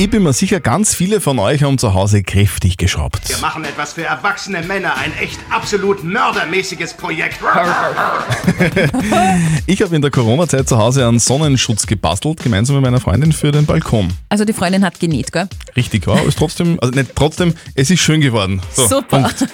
Ich bin mir sicher, ganz viele von euch haben zu Hause kräftig geschraubt. Wir machen etwas für erwachsene Männer, ein echt absolut mördermäßiges Projekt. Ich habe in der Corona-Zeit zu Hause einen Sonnenschutz gebastelt, gemeinsam mit meiner Freundin für den Balkon. Also die Freundin hat genäht, gell? Richtig, ja, ist trotzdem, also nicht trotzdem, es ist schön geworden. So, Super. Punkt.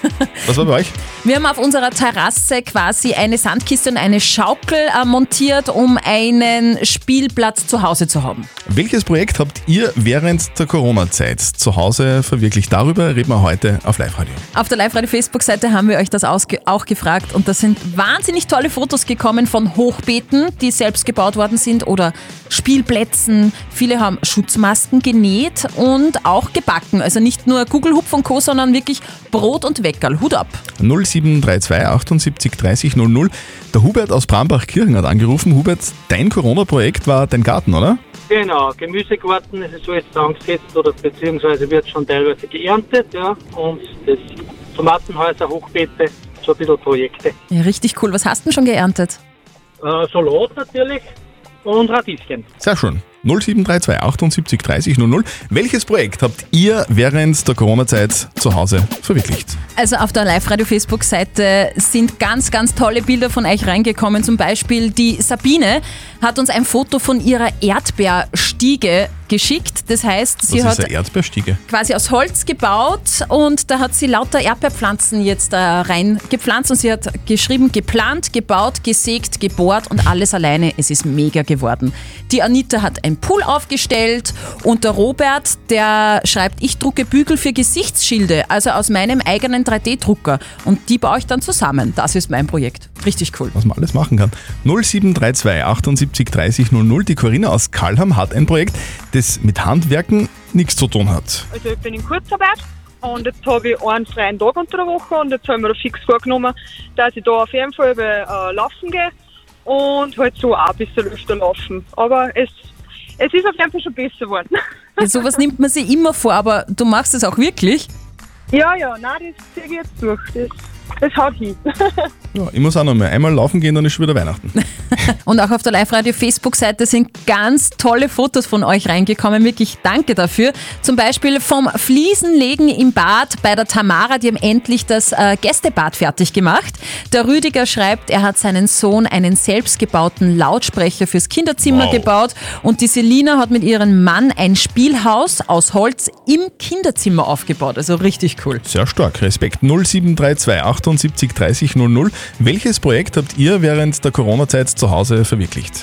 Was war bei euch? Wir haben auf unserer Terrasse quasi eine Sandkiste und eine Schaukel äh, montiert, um einen Spielplatz zu Hause zu haben. Welches Projekt habt ihr während der Corona-Zeit zu Hause verwirklicht? Darüber reden wir heute auf Live-Radio. Auf der Live-Radio-Facebook-Seite haben wir euch das auch gefragt und da sind wahnsinnig tolle Fotos gekommen von Hochbeeten, die selbst gebaut worden sind oder Spielplätzen. Viele haben Schutzmasken genäht und auch gebacken. Also nicht nur Kugelhupf und Co., sondern wirklich Brot und Weckerl. Hut ab. 0732 78 30 00. Der Hubert aus Brambach-Kirchen hat angerufen. Hubert, dein Corona-Projekt war dein Garten, oder? Genau, Gemüsegarten, es ist alles angesetzt oder beziehungsweise wird schon teilweise geerntet, ja. Und das Tomatenhäuser, Hochbeete, so ein bisschen Projekte. Ja, richtig cool. Was hast du denn schon geerntet? Äh, Salat natürlich und Radieschen. Sehr schön. 0732 78 30 00. Welches Projekt habt ihr während der Corona-Zeit zu Hause verwirklicht? Also auf der Live-Radio-Facebook-Seite sind ganz, ganz tolle Bilder von euch reingekommen. Zum Beispiel die Sabine hat uns ein Foto von ihrer Erdbeerstiege geschickt. Das heißt, sie ist hat Erdbeerstiege? quasi aus Holz gebaut und da hat sie lauter Erdbeerpflanzen jetzt da reingepflanzt und sie hat geschrieben, geplant, gebaut, gesägt, gebohrt und alles alleine. Es ist mega geworden. Die Anita hat ein Pool aufgestellt und der Robert, der schreibt, ich drucke Bügel für Gesichtsschilde, also aus meinem eigenen 3D-Drucker und die baue ich dann zusammen. Das ist mein Projekt. Richtig cool. was man alles machen kann. 0732 78 30 00. Die Corinna aus Kalham hat ein Projekt, das mit Handwerken nichts zu tun hat. Also ich bin in Kurzarbeit und jetzt habe ich einen freien Tag unter der Woche und jetzt habe ich mir da fix vorgenommen, dass ich da auf jeden Fall äh, laufen gehe und halt so auch ein bisschen öfter laufen. Aber es, es ist auf jeden Fall schon besser geworden. Ja, sowas nimmt man sich immer vor, aber du machst es auch wirklich. ja, ja, nein, das ziehe ich jetzt durch. Das, das haut hin. Ja, ich muss auch noch mal einmal laufen gehen, dann ist schon wieder Weihnachten. Und auch auf der Live-Radio-Facebook-Seite sind ganz tolle Fotos von euch reingekommen. Wirklich danke dafür. Zum Beispiel vom Fliesenlegen im Bad bei der Tamara. Die haben endlich das äh, Gästebad fertig gemacht. Der Rüdiger schreibt, er hat seinen Sohn einen selbstgebauten Lautsprecher fürs Kinderzimmer Wow. gebaut. Und die Selina hat mit ihrem Mann ein Spielhaus aus Holz im Kinderzimmer aufgebaut. Also richtig cool. Sehr stark, Respekt. 0732 78 30 00. Welches Projekt habt ihr während der Corona-Zeit zu Hause verwirklicht?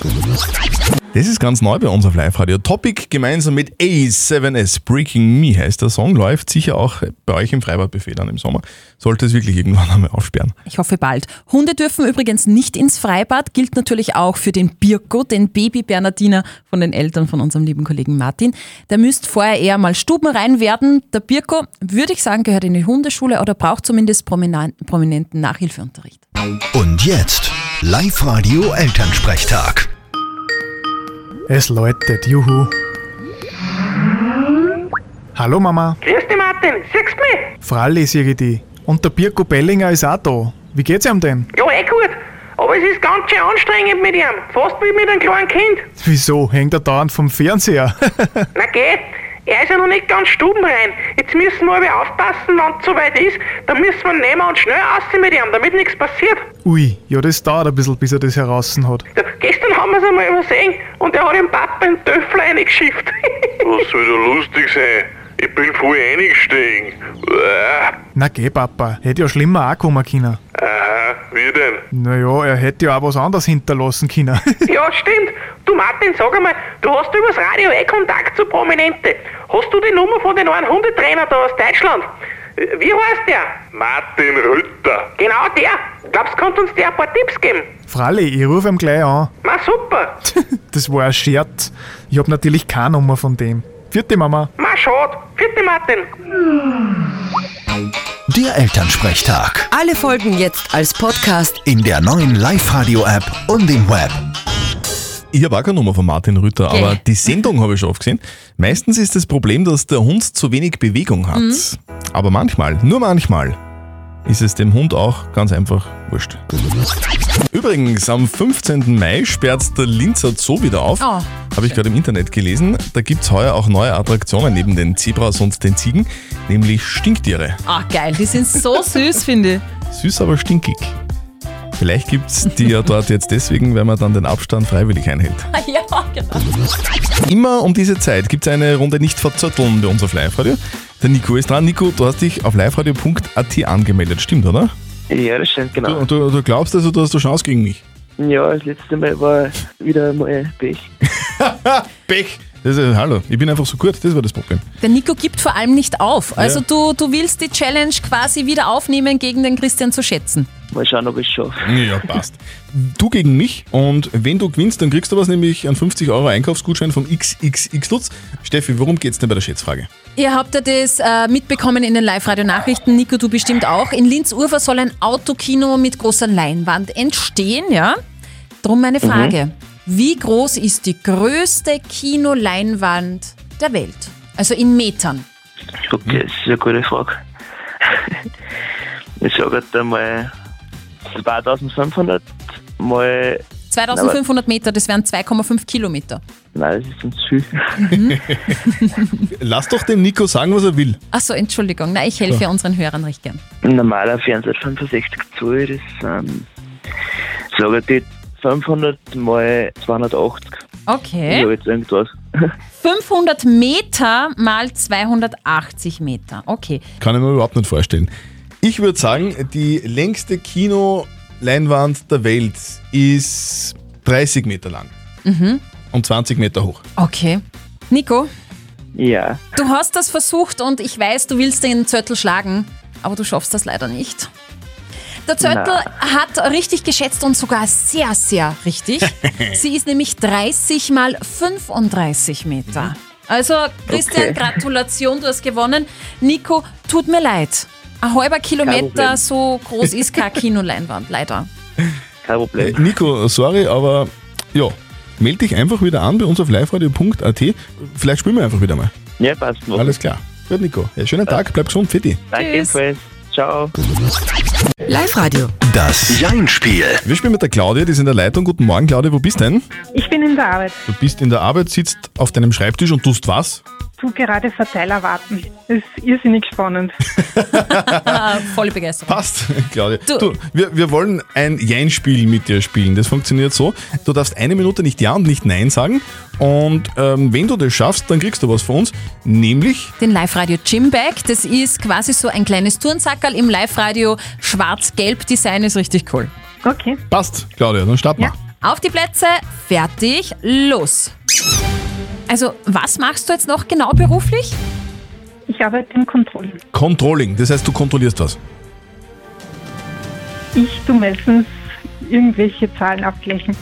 Das ist ganz neu bei uns auf Live-Radio. Topic gemeinsam mit A7S Breaking Me heißt der Song, läuft sicher auch bei euch im Freibadbuffet dann im Sommer. Sollte es wirklich irgendwann einmal aufsperren. Ich hoffe bald. Hunde dürfen übrigens nicht ins Freibad, gilt natürlich auch für den Birko, den Baby-Bernardiner von den Eltern von unserem lieben Kollegen Martin. Der müsste vorher eher mal stubenrein werden. Der Birko, würde ich sagen, gehört in die Hundeschule oder braucht zumindest prominenten, prominenten Nachhilfeunterricht. Und jetzt Live-Radio Elternsprechtag. Es läutet, juhu. Hallo Mama, Grüß dich Martin, siehst du mich? Fralli sehe ich dich. Und der Birko Bellinger ist auch da. Wie geht's ihm denn? Ja, eh gut. Aber es ist ganz schön anstrengend mit ihm. Fast wie mit einem kleinen Kind. Wieso? Hängt er dauernd vom Fernseher? Na geh, er ist ja noch nicht ganz stubenrein. Jetzt müssen wir aber aufpassen, wenn es soweit ist. Dann müssen wir nehmen und schnell raus mit ihm, damit nichts passiert. Ui, ja, das dauert ein bisschen, bis er das heraus hat. Ja, gestern haben wir es einmal übersehen und er hat dem Papa einen Töffel reingeschifft. Was soll da lustig sein? Ich bin voll eingestiegen. Na geh, Papa, hätte ja schlimmer auch kommen können. Aha, wie denn? Naja, er hätte ja auch was anderes hinterlassen können. ja, stimmt. Du Martin, sag einmal, du hast übers Radio eh Kontakt zu Prominente. Hast du die Nummer von den neuen Hundetrainer da aus Deutschland? Wie heißt der? Martin Rütter. Genau der. Glaubst du, kannst uns der ein paar Tipps geben? Fralli, ich rufe ihm gleich an. Na super. Das war ein Scherz. Ich hab natürlich keine Nummer von dem. Vierte Mama. Ma schade. Vierte Martin. Der Elternsprechtag. Alle Folgen jetzt als Podcast. In der neuen Live-Radio-App und im Web. Ich habe auch keine Nummer von Martin Rütter, Okay. aber die Sendung habe ich schon oft gesehen. Meistens ist das Problem, dass der Hund zu wenig Bewegung hat. Aber manchmal, nur manchmal, ist es dem Hund auch ganz einfach wurscht. Übrigens am 15. Mai sperrt der Linzer Zoo wieder auf. Oh, Habe ich gerade im Internet gelesen. Da gibt es heuer auch neue Attraktionen neben den Zebras und den Ziegen, nämlich Stinktiere. Ah, geil, die sind so süß, finde ich. Süß, aber stinkig. Vielleicht gibt es die ja dort jetzt deswegen, weil man dann den Abstand freiwillig einhält. Ja, genau. Immer um diese Zeit gibt es eine Runde nicht verzötteln bei uns auf Live-Radio. Der Nico ist dran. Nico, du hast dich auf liveradio.at angemeldet, stimmt, oder? Ja, das stimmt, genau. Du, du, du glaubst also, du hast eine Chance gegen mich? Ja, das letzte Mal war wieder mal Pech. Pech! Das ist, hallo, ich bin einfach so gut, das war das Problem. Der Nico gibt vor allem nicht auf. Also Ja. du, du willst die Challenge quasi wieder aufnehmen, gegen den Christian zu schätzen. Mal schauen, ob ich es schaffe. Ja, passt. Du gegen mich und wenn du gewinnst, dann kriegst du was, nämlich einen 50 Euro Einkaufsgutschein vom XXX Lutz. Steffi, worum geht's denn bei der Schätzfrage? Ihr habt ja das äh, mitbekommen in den Live-Radio-Nachrichten. Nico, du bestimmt auch. In Linz-Urfer soll ein Autokino mit großer Leinwand entstehen, ja? Drum meine Frage. Wie groß ist die größte Kinoleinwand der Welt? Also in Metern. Okay, das ist eine gute Frage. Ich sage jetzt einmal 2500 mal. 2500 Meter, das wären 2,5 Kilometer. Nein, das ist uns viel. Lass doch dem Nico sagen, was er will. Achso, Entschuldigung. Na, ich helfe Ja. unseren Hörern recht gern. Ein normaler Fernseher 65 Zoll, das sind, sage ich, 500 mal 280. Ich Okay. habe jetzt irgendwas. 500 Meter mal 280 Meter. Okay. Kann ich mir überhaupt nicht vorstellen. Ich würde sagen, die längste Kinoleinwand der Welt ist 30 Meter lang Mhm. und 20 Meter hoch. Okay. Nico, Ja, du hast das versucht und ich weiß, du willst den Zöttl schlagen, aber du schaffst das leider nicht. Der Zöttl hat richtig geschätzt und sogar sehr, sehr richtig. Sie ist nämlich 30 mal 35 Meter. Also, Christian, Okay. Gratulation, du hast gewonnen. Nico, tut mir leid. Ein halber Kilometer Problem. so groß ist keine Kinoleinwand, leider. kein Äh, Problem. Nico, sorry, aber ja, melde dich einfach wieder an bei uns auf liveradio.at. Vielleicht spielen wir einfach wieder mal. Ja, passt. mach Alles klar. Gut, Nico. Ja, schönen Tag, bleib gesund, Fitti. Danke Tschüss. ebenfalls. Ciao. Live-Radio. Das Jein-Spiel. Wir spielen mit der Claudia, die ist in der Leitung. Guten Morgen, Claudia, wo bist du denn? Ich bin in der Arbeit. Du bist in der Arbeit, sitzt auf deinem Schreibtisch und tust was? Gerade Verteiler warten. Das ist irrsinnig spannend. Ah, volle Begeisterung. Passt, Claudia. Du, Du- wir, wir wollen ein Jein-Spiel mit dir spielen. Das funktioniert so. Du darfst eine Minute nicht Ja und nicht Nein sagen. Und ähm, wenn du das schaffst, dann kriegst du was von uns. Nämlich, den Live-Radio Gymbag. Das ist quasi so ein kleines Turnsackerl im Live-Radio schwarz-gelb Design, ist richtig cool. Okay. passt, Claudia, dann starten wir. Auf die Plätze, fertig, los. Also, was machst du jetzt noch genau beruflich? Ich arbeite im Controlling. Controlling, das heißt, du kontrollierst was. Ich tu meistens irgendwelche Zahlen abgleichen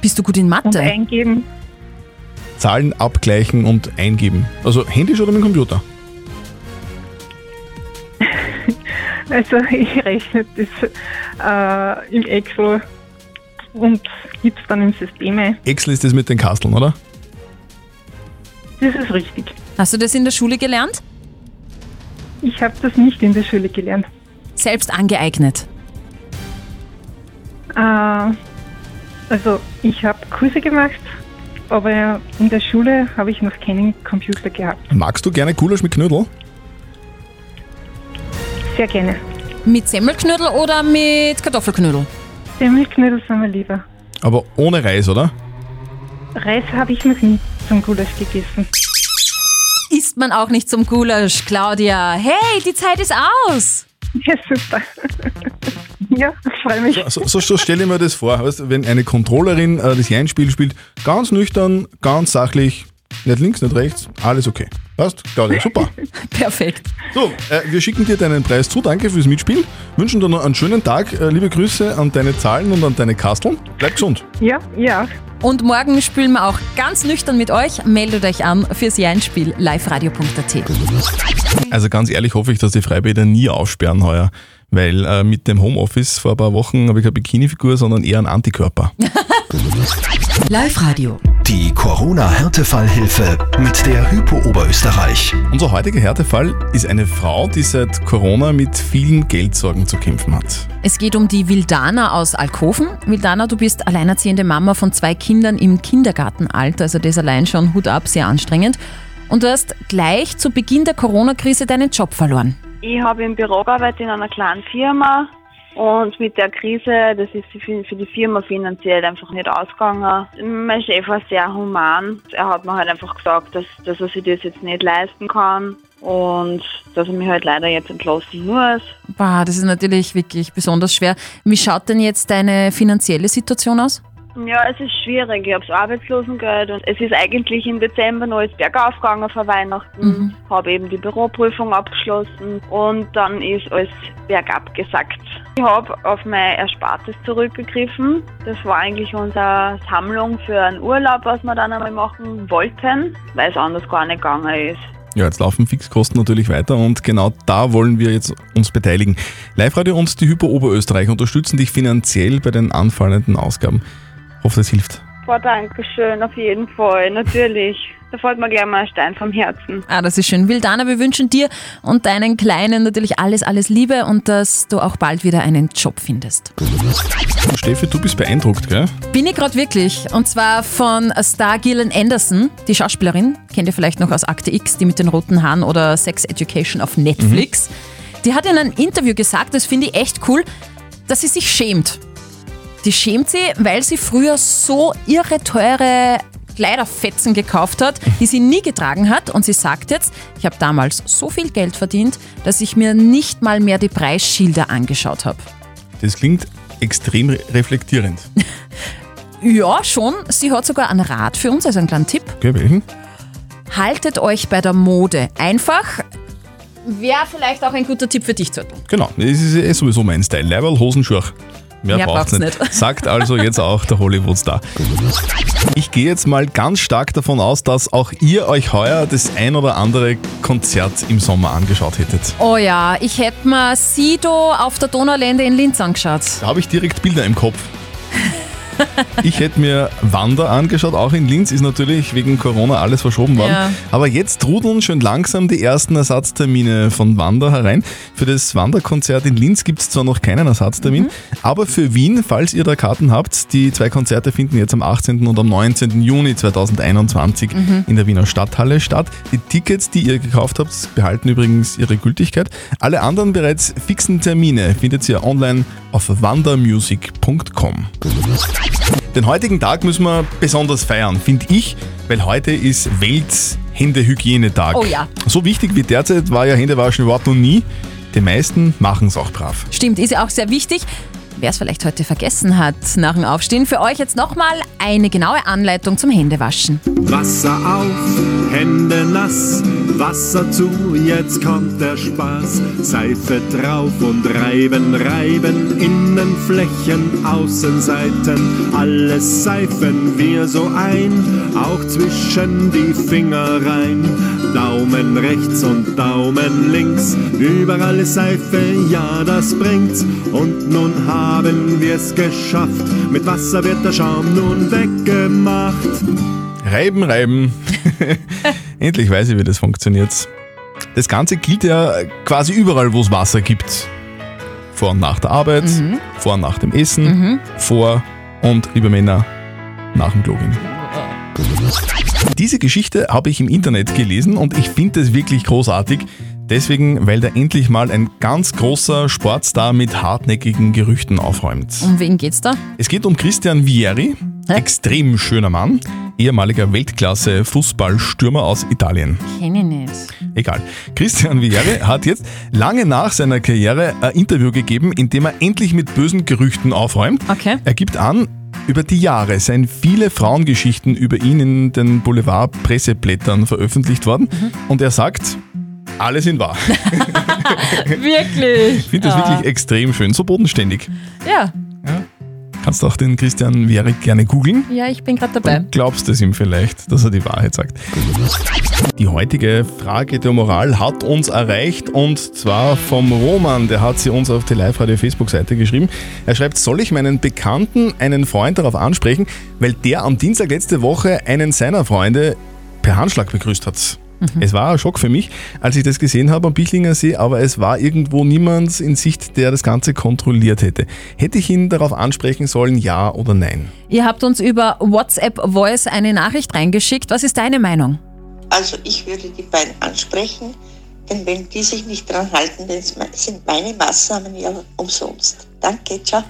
Bist du gut in und Mathe? eingeben. Zahlen abgleichen und eingeben. Also händisch oder mit dem Computer? Also ich rechne das äh, im Excel und gib's dann im System ein. Excel ist das mit den Kasteln, oder? Das ist richtig. Hast du das in der Schule gelernt? Ich habe das nicht in der Schule gelernt. Selbst angeeignet. Äh, also ich habe Kurse gemacht, aber in der Schule habe ich noch keinen Computer gehabt. Magst du gerne Gulasch mit Knödel? Sehr gerne. Mit Semmelknödel oder mit Kartoffelknödel? Semmelknödel sind mir lieber. Aber ohne Reis, oder? Reis habe ich noch nie zum Gulasch gegessen. Isst man auch nicht zum Gulasch, Claudia. Hey, die Zeit ist aus. Ja, super. ja, freue mich. So, so, so stelle ich mir das vor, weißt, du, wenn eine Controllerin äh, das Jein-Spiel spielt, ganz nüchtern, ganz sachlich, nicht links, nicht rechts, alles okay. Passt? Claudia, super. Perfekt. So, äh, wir schicken dir deinen Preis zu, danke fürs Mitspielen, wünschen dir noch einen schönen Tag, äh, liebe Grüße an deine Zahlen und an deine Kasteln. Bleib gesund. Ja, ja. Und morgen spielen wir auch ganz nüchtern mit euch. Meldet euch an fürs Jeinspiel liveradio.at. Also ganz ehrlich hoffe ich, dass die Freibäder nie aufsperren heuer, weil äh, mit dem Homeoffice vor ein paar Wochen habe ich keine Bikini-Figur, sondern eher einen Antikörper. Live-Radio. Die Corona-Härtefallhilfe mit der Hypo Oberösterreich. Unser heutiger Härtefall ist eine Frau, die seit Corona mit vielen Geldsorgen zu kämpfen hat. Es geht um die Wildana aus Alkoven. Wildana, du bist alleinerziehende Mama von zwei Kindern im Kindergartenalter, also das allein schon Hut ab, sehr anstrengend. Und du hast gleich zu Beginn der Corona-Krise deinen Job verloren. Ich habe im Büro gearbeitet in einer kleinen Firma und mit der Krise, das ist für die Firma finanziell einfach nicht ausgegangen. Mein Chef war sehr human. Er hat mir halt einfach gesagt, dass, dass er sich das jetzt nicht leisten kann und dass er mich halt leider jetzt entlassen muss. Boah, das ist natürlich wirklich besonders schwer. Wie schaut denn jetzt deine finanzielle Situation aus? Ja, es ist schwierig. Ich habe das Arbeitslosengeld und es ist eigentlich im Dezember noch alles bergauf gegangen vor Weihnachten. Habe eben die Büroprüfung abgeschlossen und dann ist alles bergab gesackt. Ich habe auf mein Erspartes zurückgegriffen. Das war eigentlich unsere Sammlung für einen Urlaub, was wir dann einmal machen wollten, weil es anders gar nicht gegangen ist. Ja, jetzt laufen Fixkosten natürlich weiter und genau da wollen wir jetzt uns beteiligen. Live-Radio und die Hypo Oberösterreich unterstützen dich finanziell bei den anfallenden Ausgaben. Hoffe, das hilft. Boah, danke schön, auf jeden Fall, natürlich. Da fällt mir gleich mal ein Stein vom Herzen. Ah, das ist schön. Wildana, wir wünschen dir und deinen Kleinen natürlich alles, alles Liebe und dass du auch bald wieder einen Job findest. Steffi, du bist beeindruckt, gell? Bin ich gerade wirklich. Und zwar von Star Gillian Anderson, die Schauspielerin. Kennt ihr vielleicht noch aus Akte X, die mit den roten Haaren oder Sex Education auf Netflix. Die hat in einem Interview gesagt, das finde ich echt cool, dass sie sich schämt. Die schämt sie, weil sie früher so irre teure Kleiderfetzen gekauft hat, die sie nie getragen hat. Und sie sagt jetzt, ich habe damals so viel Geld verdient, dass ich mir nicht mal mehr die Preisschilder angeschaut habe. Das klingt extrem re- reflektierend. Ja, schon. Sie hat sogar einen Rat für uns, also einen kleinen Tipp. Okay, welchen? Haltet euch bei der Mode einfach. Wäre vielleicht auch ein guter Tipp für dich zu tun. Genau, das ist eh sowieso mein Style. Leiberl, Hosen, Schurch. Mehr, Mehr braucht's braucht's nicht. nicht. Sagt also jetzt auch der Hollywood-Star. Ich gehe jetzt mal ganz stark davon aus, dass auch ihr euch heuer das ein oder andere Konzert im Sommer angeschaut hättet. Oh ja, ich hätte mir Sido auf der Donaulände in Linz angeschaut. Da habe ich direkt Bilder im Kopf. Ich hätte mir Wander angeschaut, auch in Linz ist natürlich wegen Corona alles verschoben worden. Ja. Aber jetzt trudeln schon langsam die ersten Ersatztermine von Wander herein. Für das Wanderkonzert in Linz gibt es zwar noch keinen Ersatztermin, Mhm. aber für Wien, falls ihr da Karten habt, die zwei Konzerte finden jetzt am 18. und am 19. Juni 2021 Mhm. in der Wiener Stadthalle statt. Die Tickets, die ihr gekauft habt, behalten übrigens ihre Gültigkeit. Alle anderen bereits fixen Termine findet ihr online auf wandermusic.com. Den heutigen Tag müssen wir besonders feiern, finde ich, weil heute ist Welthändehygienetag. Oh ja. So wichtig wie derzeit war ja Händewaschen überhaupt noch nie. Die meisten machen es auch brav. Stimmt, ist ja auch sehr wichtig. Wer es vielleicht heute vergessen hat nach dem Aufstehen, für euch jetzt nochmal eine genaue Anleitung zum Händewaschen. Wasser auf, Hände nass, Wasser zu, jetzt kommt der Spaß. Seife drauf und reiben, reiben, Innenflächen, Außenseiten, alles seifen wir so ein, auch zwischen die Finger rein. Daumen rechts und Daumen links, überall ist Seife, ja das bringt's. Und nun haben wir's geschafft, mit Wasser wird der Schaum nun weggemacht. Reiben, reiben. Endlich weiß ich, wie das funktioniert. Das Ganze gilt ja quasi überall, wo es Wasser gibt. Vor und nach der Arbeit, Mhm. vor und nach dem Essen, vor und, liebe Männer, nach dem Klo gehen. Diese Geschichte habe ich im Internet gelesen und ich finde es wirklich großartig. Deswegen, weil da endlich mal ein ganz großer Sportstar mit hartnäckigen Gerüchten aufräumt. Um wen geht's da? Es geht um Christian Vieri, extrem schöner Mann, ehemaliger Weltklasse-Fußballstürmer aus Italien. Kenn ich nicht. Egal. Christian Vieri hat jetzt lange nach seiner Karriere ein Interview gegeben, in dem er endlich mit bösen Gerüchten aufräumt. Okay. Er gibt an, über die Jahre seien viele Frauengeschichten über ihn in den Boulevard-Presseblättern veröffentlicht worden. Und er sagt, alle sind wahr. Wirklich? Ich finde das Ja. wirklich extrem schön, so bodenständig. Ja. Kann Kannst auch den Christian Wierig gerne googeln. Ja, ich bin gerade dabei. Glaubst es ihm vielleicht, dass er die Wahrheit sagt? Die heutige Frage der Moral hat uns erreicht und zwar vom Roman. Der hat sie uns auf die Live-Radio-Facebook-Seite geschrieben. Er schreibt, soll ich meinen Bekannten, einen Freund darauf ansprechen, weil der am Dienstag letzte Woche einen seiner Freunde per Handschlag begrüßt hat. Es war ein Schock für mich, als ich das gesehen habe am Bichlinger See, aber es war irgendwo niemand in Sicht, der das Ganze kontrolliert hätte. Hätte ich ihn darauf ansprechen sollen, ja oder nein? Ihr habt uns über WhatsApp Voice eine Nachricht reingeschickt. Was ist deine Meinung? Also ich würde die beiden ansprechen, denn wenn die sich nicht dran halten, dann sind meine Maßnahmen ja umsonst. Danke, ciao.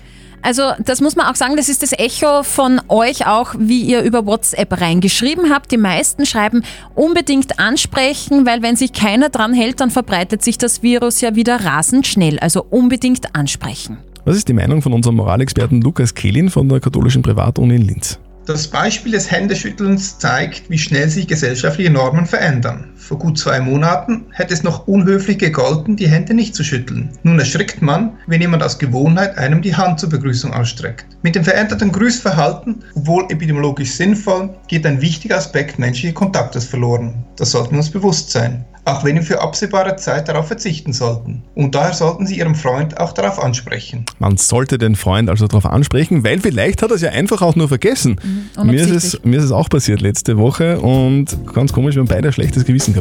Also das muss man auch sagen, das ist das Echo von euch auch, wie ihr über WhatsApp reingeschrieben habt. Die meisten schreiben unbedingt ansprechen, weil wenn sich keiner dran hält, dann verbreitet sich das Virus ja wieder rasend schnell. Also unbedingt ansprechen. Was ist die Meinung von unserem Moralexperten Lukas Kehlin von der katholischen Privatuni in Linz? Das Beispiel des Händeschüttelns zeigt, wie schnell sich gesellschaftliche Normen verändern. Vor gut zwei Monaten hätte es noch unhöflich gegolten, die Hände nicht zu schütteln. Nun erschrickt man, wenn jemand aus Gewohnheit einem die Hand zur Begrüßung ausstreckt. Mit dem veränderten Grüßverhalten, obwohl epidemiologisch sinnvoll, geht ein wichtiger Aspekt menschlichen Kontaktes verloren. Das sollten wir uns bewusst sein. Auch wenn wir für absehbare Zeit darauf verzichten sollten. Und daher sollten Sie Ihrem Freund auch darauf ansprechen. Man sollte den Freund also darauf ansprechen, weil vielleicht hat er es ja einfach auch nur vergessen. Mhm, mir, ist es, mir ist es auch passiert letzte Woche und ganz komisch, wir haben beide ein schlechtes Gewissen gehabt.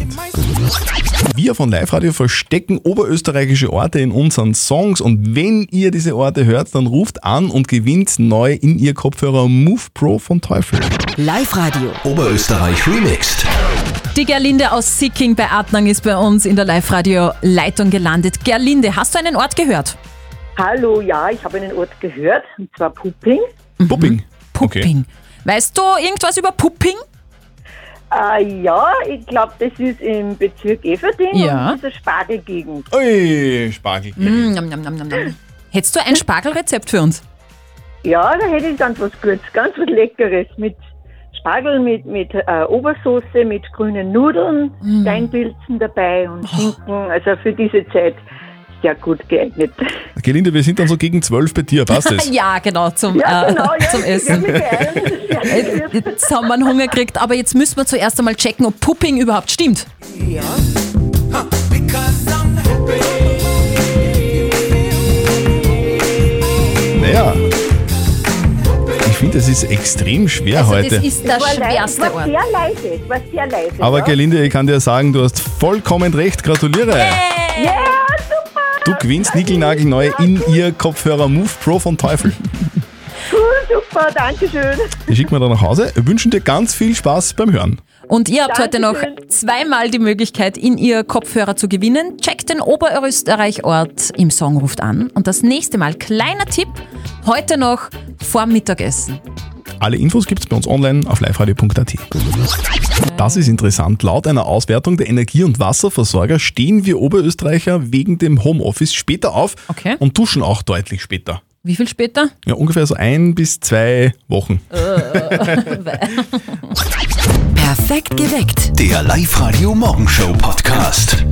Wir von Live Radio verstecken oberösterreichische Orte in unseren Songs und wenn ihr diese Orte hört, dann ruft an und gewinnt neu in ihr Kopfhörer Move Pro von Teufel. Live Radio. Oberösterreich Remixed. Die Gerlinde aus Sicking bei Adnang ist bei uns in der Live-Radio-Leitung gelandet. Gerlinde, hast du einen Ort gehört? Hallo, ja, ich habe einen Ort gehört, und zwar Pupping. Pupping? Pupping. Weißt du irgendwas über Pupping? Äh, ja, ich glaube, das ist im Bezirk Everding Ja. und diese Spargelgegend. Ui, Spargel. Mm, nom, nom, nom, nom, nom. Hättest du ein Spargelrezept für uns? Ja, da hätte ich ganz was Gutes, ganz was Leckeres mit Spargel, mit, mit äh, Obersoße, mit grünen Nudeln, Mm. Steinpilzen dabei und Schinken. Also für diese Zeit sehr gut geeignet. Gelinde, wir sind dann so gegen zwölf bei dir, passt es? ja, genau, zum, Ja, äh, genau, ja, zum Essen. Jetzt haben wir einen Hunger gekriegt, aber jetzt müssen wir zuerst einmal checken, ob Pupping überhaupt stimmt. Naja. Ich finde, es ist extrem schwer Also heute. das ist der war leise, schwerste war Ort. sehr leise, war sehr leise. Aber ja. Gelinde, ich kann dir sagen, du hast vollkommen recht. Gratuliere. Ja, super! Du gewinnst Nigelnagelneu in ihr Kopfhörer Move Pro von Teufel. Cool, super, danke schön. Die schicken wir dann nach Hause. Wir wünschen dir ganz viel Spaß beim Hören. Und ihr habt heute noch zweimal die Möglichkeit, in ihr Kopfhörer zu gewinnen. Checkt den Oberösterreich-Ort im Song ruft an. Und das nächste Mal, kleiner Tipp, heute noch vorm Mittagessen. Alle Infos gibt's bei uns online auf liveradio.at. Das ist interessant. Laut einer Auswertung der Energie- und Wasserversorger stehen wir Oberösterreicher wegen dem Homeoffice später auf Okay. und duschen auch deutlich später. Wie viel später? Ja, ungefähr so ein bis zwei Wochen. Perfekt geweckt. Der Live-Radio Morgenshow Podcast.